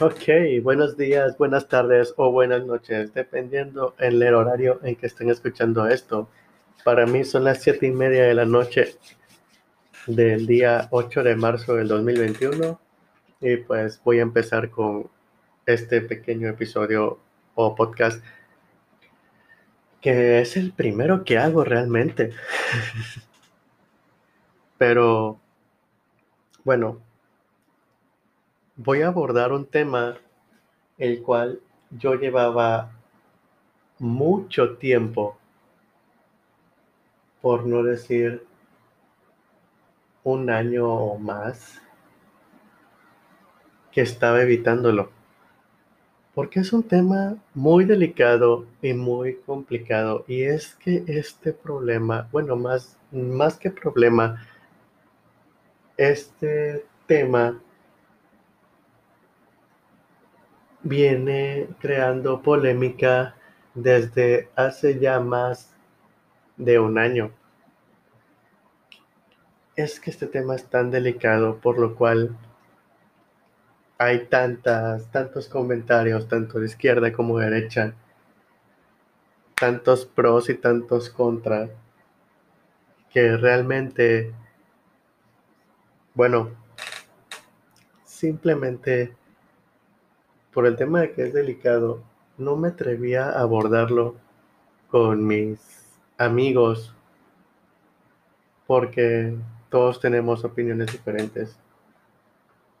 Ok, buenos días, buenas tardes o buenas noches, dependiendo en el horario en que estén escuchando esto. Para mí son las siete y media de la noche del día 8 de marzo del 2021 y pues voy a empezar con este pequeño episodio o podcast que es el primero que hago realmente. Pero bueno, voy a abordar un tema el cual yo llevaba mucho tiempo, por no decir un año o más, que estaba evitándolo. Porque es un tema muy delicado y muy complicado. Y es que este problema, bueno, más, más que problema, este tema viene creando polémica desde hace ya más de un año. Es que este tema es tan delicado, por lo cual hay tantas, tantos comentarios, tanto de izquierda como de derecha, tantos pros y tantos contras, que realmente, bueno, simplemente por el tema de que es delicado, no me atrevía a abordarlo con mis amigos porque todos tenemos opiniones diferentes.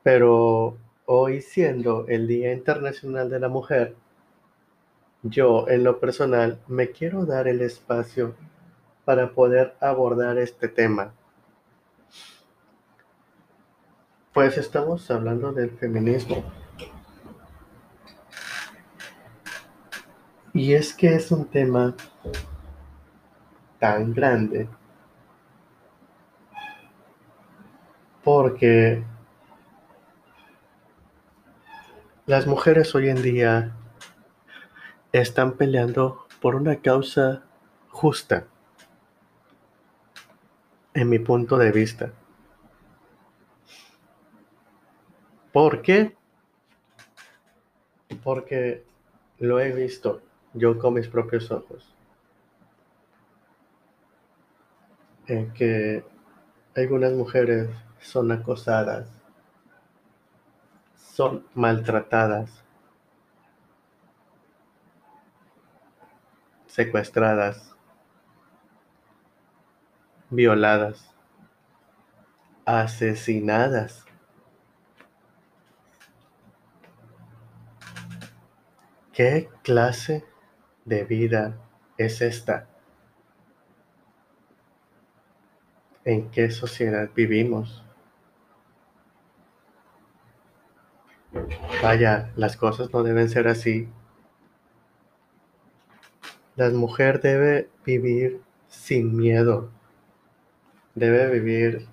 Pero hoy siendo el Día Internacional de la Mujer, yo en lo personal me quiero dar el espacio para poder abordar este tema. Pues estamos hablando del feminismo. Y es que es un tema tan grande porque las mujeres hoy en día están peleando por una causa justa, en mi punto de vista. ¿Por qué? Porque lo he visto yo con mis propios ojos. En que algunas mujeres son acosadas, son maltratadas, secuestradas, violadas, asesinadas. ¿Qué clase de vida es esta? ¿En qué sociedad vivimos? Vaya, las cosas no deben ser así. La mujer debe vivir sin miedo. Debe vivir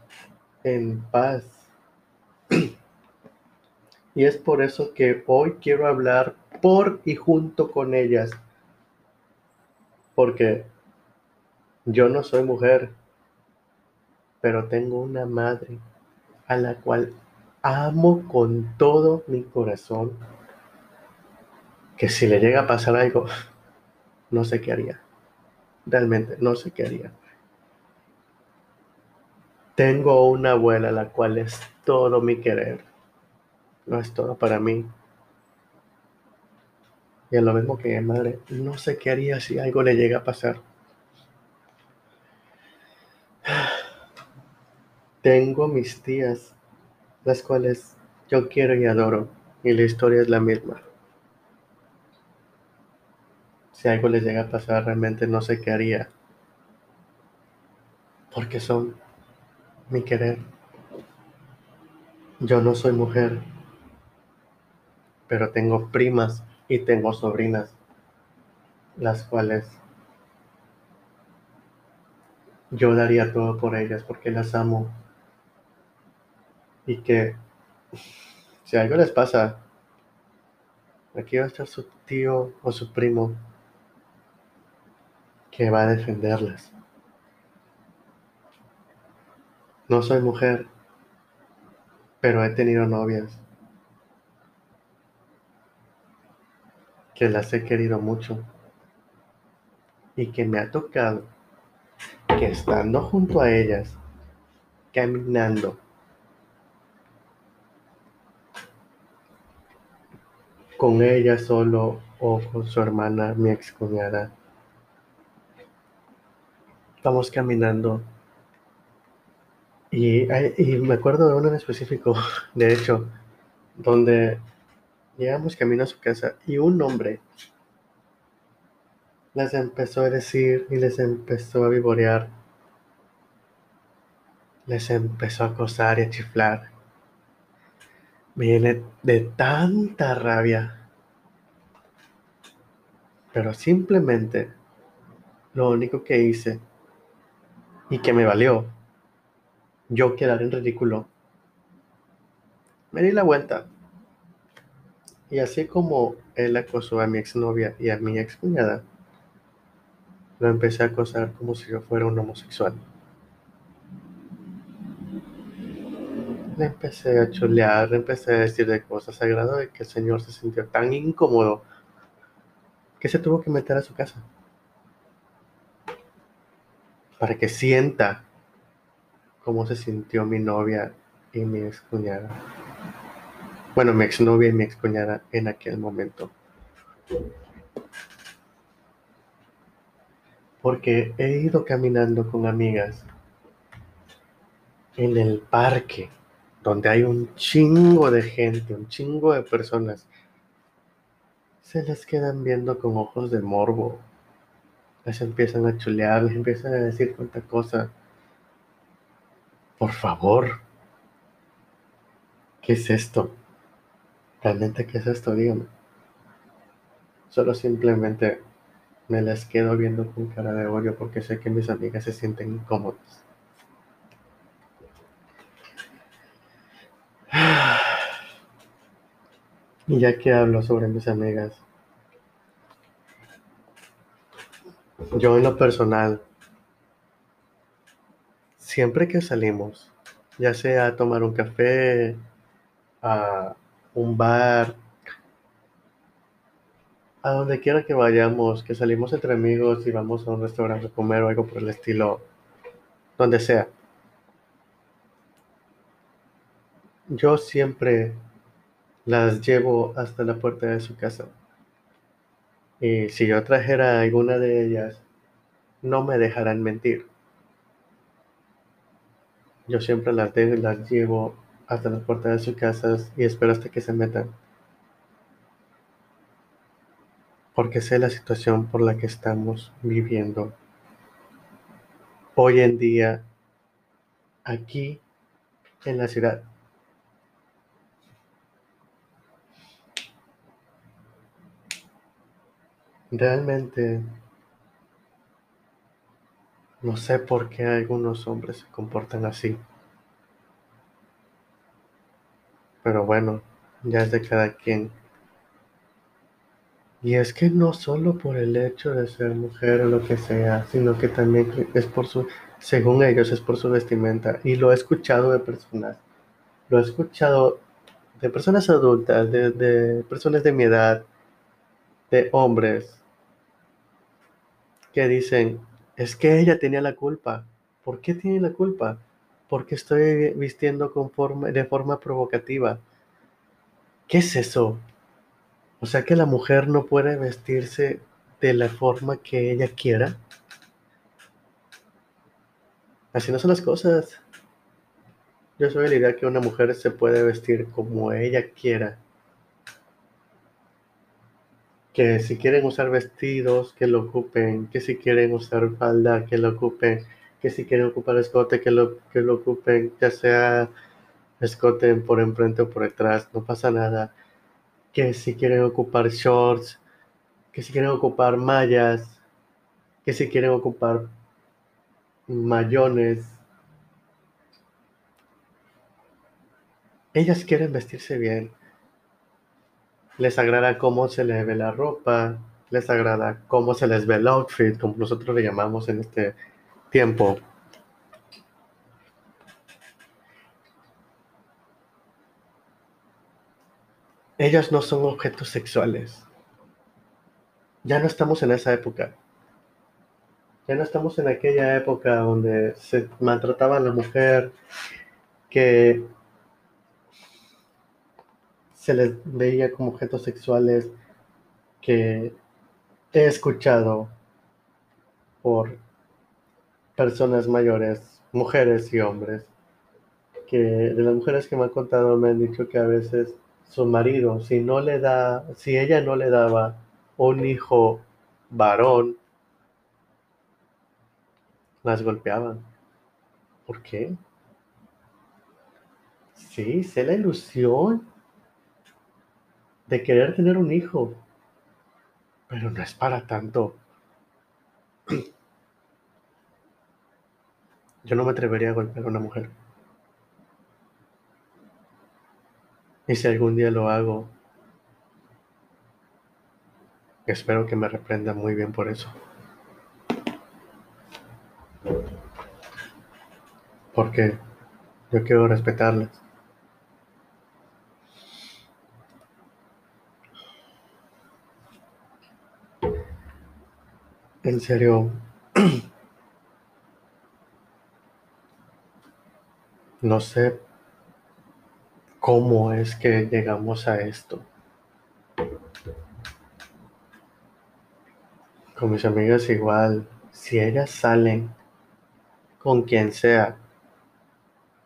en paz. Y es por eso que hoy quiero hablar por y junto con ellas porque yo no soy mujer, pero tengo una madre a la cual amo con todo mi corazón, que si le llega a pasar algo, no sé qué haría. Realmente, no sé qué haría. Tengo una abuela la cual es todo mi querer. No es todo para mí, y lo mismo que madre, no sé qué haría si algo le llega a pasar. Tengo mis tías, las cuales yo quiero y adoro, y la historia es la misma. Si algo les llega a pasar, realmente no sé qué haría, porque son mi querer. Yo no soy mujer, pero tengo primas y tengo sobrinas, las cuales yo daría todo por ellas porque las amo. Y que si algo les pasa, aquí va a estar su tío o su primo que va a defenderlas. No soy mujer, pero he tenido novias que las he querido mucho y que me ha tocado que estando junto a ellas, caminando, con ella solo o con su hermana, mi ex cuñada, estamos caminando. Y, y me acuerdo de uno en específico, de hecho, donde llegamos camino a su casa y un hombre les empezó a decir y les empezó a vivorear. Les empezó a acosar y a chiflar. Viene de tanta rabia. Pero simplemente lo único que hice y que me valió yo quedar en ridículo. Me di la vuelta. Y así como él acosó a mi exnovia y a mi excuñada, lo empecé a acosar como si yo fuera un homosexual. Le empecé a chulear, le empecé a decir de cosas a grado de que el señor se sintió tan incómodo que se tuvo que meter a su casa. Para que sienta cómo se sintió mi novia y mi excuñada. Bueno, mi exnovia y mi excuñada en aquel momento. porque he ido caminando con amigas en el parque, donde hay un chingo de gente, un chingo de personas. Se les quedan viendo con ojos de morbo. Les empiezan a chulear, les empiezan a decir cuánta cosa. Por favor. ¿Qué es esto? ¿Realmente qué es esto? Dígame. Solo simplemente me las quedo viendo con cara de odio porque sé que mis amigas se sienten incómodas. Y ya que hablo sobre mis amigas, yo en lo personal, siempre que salimos, ya sea a tomar un café, a un bar, a donde quiera que vayamos, que salimos entre amigos y vamos a un restaurante a comer o algo por el estilo, donde sea. Yo siempre las llevo hasta la puerta de su casa. Y si yo trajera alguna de ellas, no me dejarán mentir. Yo siempre las, las llevo hasta la puerta de sus casas y espero hasta que se metan. porque sé la situación por la que estamos viviendo hoy en día aquí en la ciudad. Realmente no sé por qué algunos hombres se comportan así. Pero bueno, ya es de cada quien. Y es que no solo por el hecho de ser mujer o lo que sea, sino que también es por su, según ellos, es por su vestimenta. Y lo he escuchado de personas, lo he escuchado de personas adultas, de, de personas de mi edad, de hombres, que dicen, es que ella tenía la culpa. ¿Por qué tiene la culpa? Porque estoy vistiendo con forma, de forma provocativa. ¿Qué es eso? O sea que la mujer no puede vestirse de la forma que ella quiera. Así no son las cosas. Yo soy la idea que una mujer se puede vestir como ella quiera. Que si quieren usar vestidos, que lo ocupen. Que si quieren usar falda, que lo ocupen. Que si quieren ocupar escote, que lo, que lo ocupen. Ya sea escote por enfrente o por detrás. No pasa nada que si quieren ocupar shorts, que si quieren ocupar mallas, que si quieren ocupar mayones. Ellas quieren vestirse bien. Les agrada cómo se les ve la ropa, les agrada cómo se les ve el outfit, como nosotros le llamamos en este tiempo. Ellas no son objetos sexuales. ya no estamos en esa época. Ya no estamos en aquella época donde se maltrataba a la mujer, que se les veía como objetos sexuales, que he escuchado por personas mayores, mujeres y hombres, que de las mujeres que me han contado me han dicho que a veces su marido, si no le da, si ella no le daba un hijo varón, las golpeaban. ¿Por qué? Sí, sé la ilusión de querer tener un hijo, pero no es para tanto. Yo no me atrevería a golpear a una mujer. Y si algún día lo hago, espero que me reprenda muy bien por eso. Porque yo quiero respetarlas. En serio, no sé cómo es que llegamos a esto. Con mis amigas igual, si ellas salen con quien sea,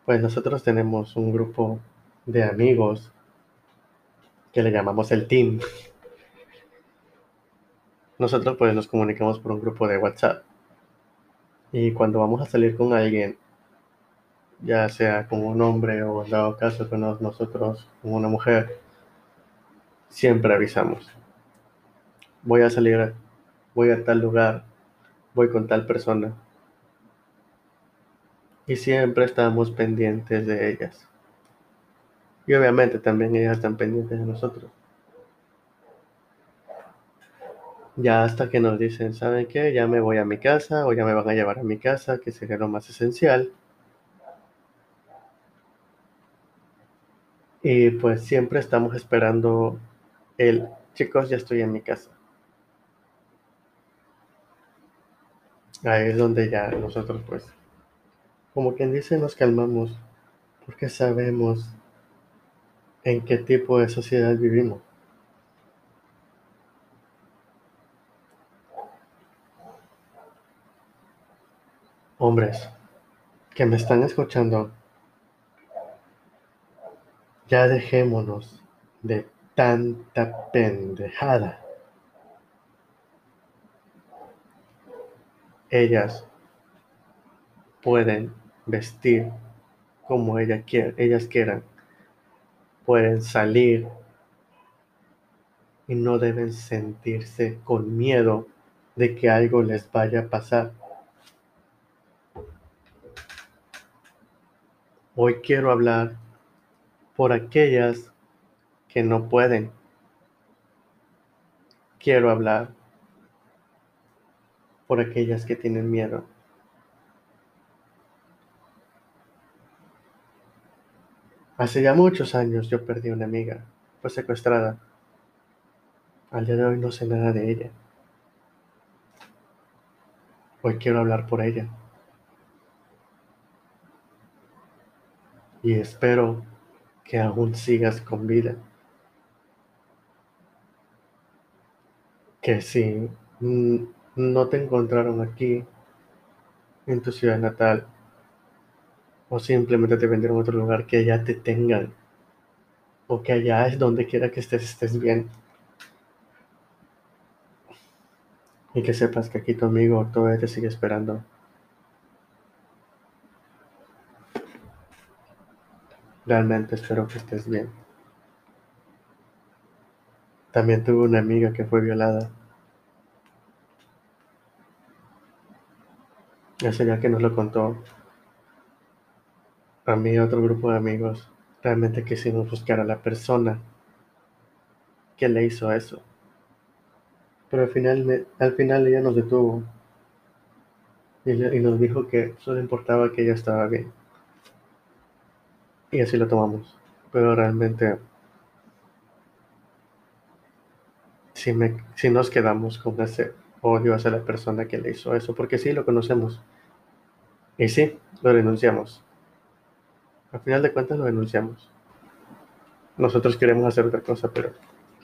pues nosotros tenemos un grupo de amigos que le llamamos el team. Nosotros pues nos comunicamos por un grupo de WhatsApp. Y cuando vamos a salir con alguien, ya sea con un hombre o en dado caso con nosotros con una mujer, siempre avisamos. Voy a salir, voy a tal lugar, voy con tal persona. Y siempre estamos pendientes de ellas. Y obviamente también ellas están pendientes de nosotros. Ya hasta que nos dicen, ¿saben qué? Ya me voy a mi casa o ya me van a llevar a mi casa, que sería lo más esencial. Y pues siempre estamos esperando el, chicos, ya estoy en mi casa. Ahí es donde ya nosotros pues, como quien dice, nos calmamos porque sabemos en qué tipo de sociedad vivimos. Hombres que me están escuchando, ya dejémonos de tanta pendejada. Ellas pueden vestir como ellas quieran. Pueden salir y no deben sentirse con miedo de que algo les vaya a pasar. Hoy quiero hablar por aquellas que no pueden. Quiero hablar por aquellas que tienen miedo. Hace ya muchos años yo perdí una amiga, fue secuestrada. Al día de hoy no sé nada de ella. Hoy quiero hablar por ella. Y espero que aún sigas con vida. Que si no te encontraron aquí, en tu ciudad natal, o simplemente te vendieron a otro lugar, que ya te tengan, o que allá es donde quiera que estés, estés bien. Y que sepas que aquí tu amigo todavía te sigue esperando. Realmente espero que estés bien. También tuve una amiga que fue violada. Ese día que nos lo contó, a mí y otro grupo de amigos, realmente quisimos buscar a la persona que le hizo eso. Pero al final, al final ella nos detuvo y nos dijo que solo importaba que ella estaba bien. Y así lo tomamos. Pero realmente si, me, si nos quedamos con ese odio hacia la persona que le hizo eso, porque sí lo conocemos. Y sí, lo denunciamos. Al final de cuentas lo denunciamos. Nosotros queremos hacer otra cosa, pero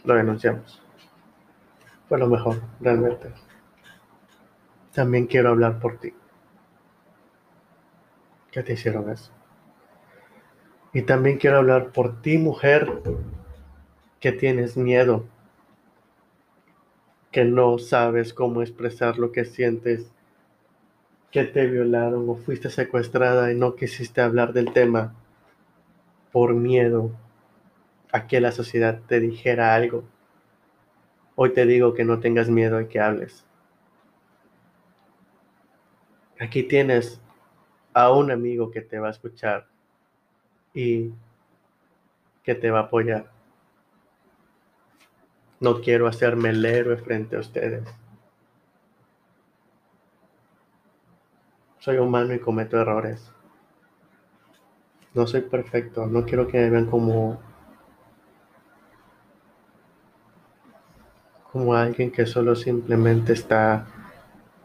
lo denunciamos. Fue lo mejor, realmente. También quiero hablar por ti. ¿Qué te hicieron eso? Y también quiero hablar por ti, mujer, que tienes miedo, que no sabes cómo expresar lo que sientes, que te violaron o fuiste secuestrada y no quisiste hablar del tema por miedo a que la sociedad te dijera algo. Hoy te digo que no tengas miedo y que hables. Aquí tienes a un amigo que te va a escuchar y que te va a apoyar. No quiero hacerme el héroe frente a ustedes. Soy humano y cometo errores. No soy perfecto. No quiero que me vean como como alguien que solo simplemente está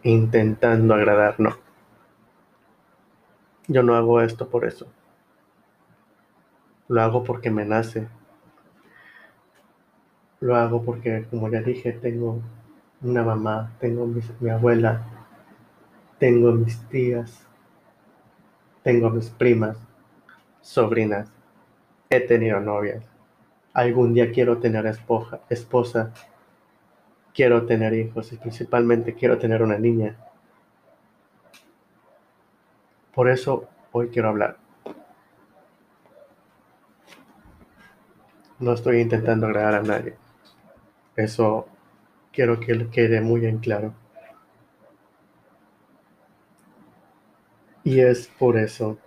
intentando agradar, no. Yo no hago esto por eso. Lo hago porque me nace. Lo hago porque, como ya dije, tengo una mamá, tengo mi abuela, tengo mis tías, tengo mis primas, sobrinas, he tenido novias. Algún día quiero tener esposa, quiero tener hijos y principalmente quiero tener una niña. Por eso hoy quiero hablar. No estoy intentando agradar a nadie. Eso quiero que quede muy en claro. Y es por eso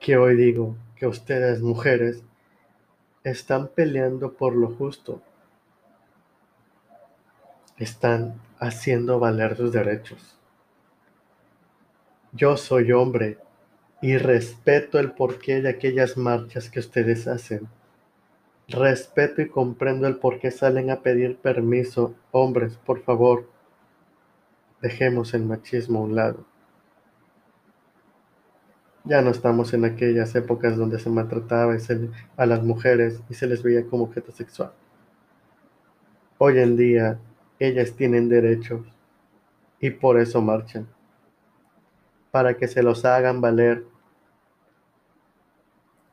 que hoy digo que ustedes mujeres están peleando por lo justo están haciendo valer sus derechos. Yo soy hombre y respeto el porqué de aquellas marchas que ustedes hacen. Respeto y comprendo el por qué salen a pedir permiso. Hombres, por favor, dejemos el machismo a un lado. Ya no estamos en aquellas épocas donde se maltrataba a las mujeres y se les veía como objeto sexual. Hoy en día ellas tienen derechos y por eso marchan, para que se los hagan valer.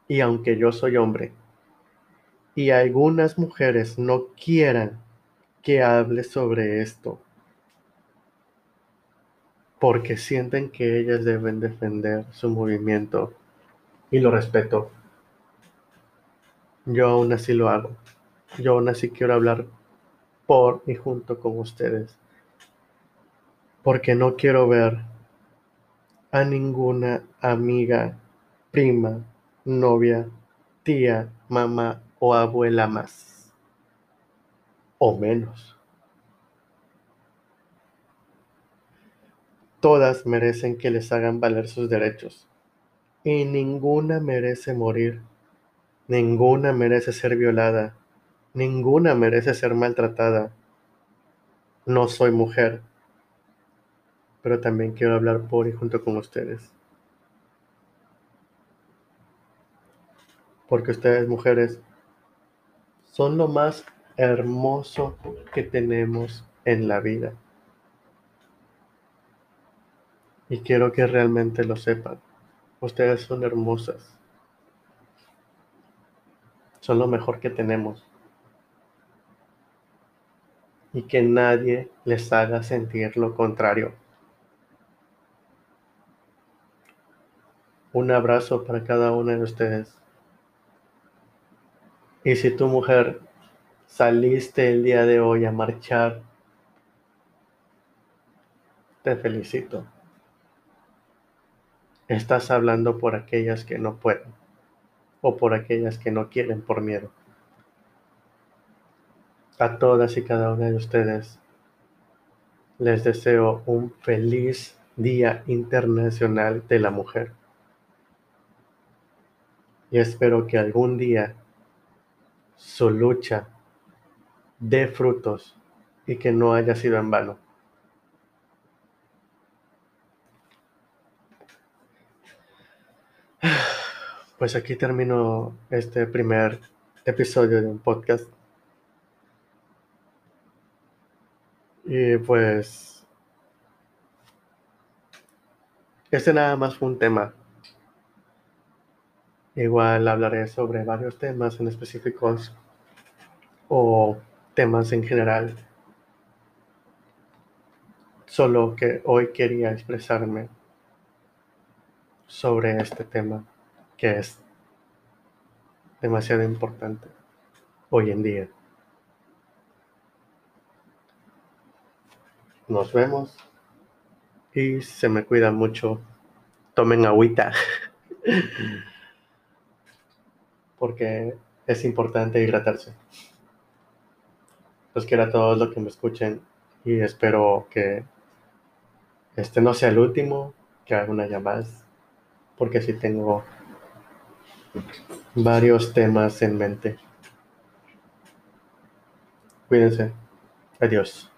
Y aunque yo soy hombre y algunas mujeres no quieran que hable sobre esto, porque sienten que ellas deben defender su movimiento y lo respeto. Yo aún así lo hago. Yo aún así quiero hablar por y junto con ustedes, porque no quiero ver a ninguna amiga, prima, novia, tía, mamá o abuela más, o menos. Todas merecen que les hagan valer sus derechos. Y ninguna merece morir, ninguna merece ser violada, Ninguna merece ser maltratada. No soy mujer, pero también quiero hablar por y junto con ustedes. Porque ustedes, mujeres, son lo más hermoso que tenemos en la vida. Y quiero que realmente lo sepan. Ustedes son hermosas. Son lo mejor que tenemos y que nadie les haga sentir lo contrario. Un abrazo para cada una de ustedes. Y si tu mujer saliste el día de hoy a marchar, te felicito. Estás hablando por aquellas que no pueden o por aquellas que no quieren por miedo a todas y cada una de ustedes les deseo un feliz Día Internacional de la Mujer. Y espero que algún día su lucha dé frutos y que no haya sido en vano. Pues aquí termino este primer episodio de un podcast. Y pues este nada más fue un tema. Igual hablaré sobre varios temas en específicos o temas en general. Solo que hoy quería expresarme sobre este tema que es demasiado importante hoy en día. Nos vemos y se me cuida mucho. Tomen agüita. Porque es importante hidratarse. Los quiero a todos los que me escuchen y espero que este no sea el último, que haga una llamada, porque si tengo varios temas en mente. Cuídense. Adiós.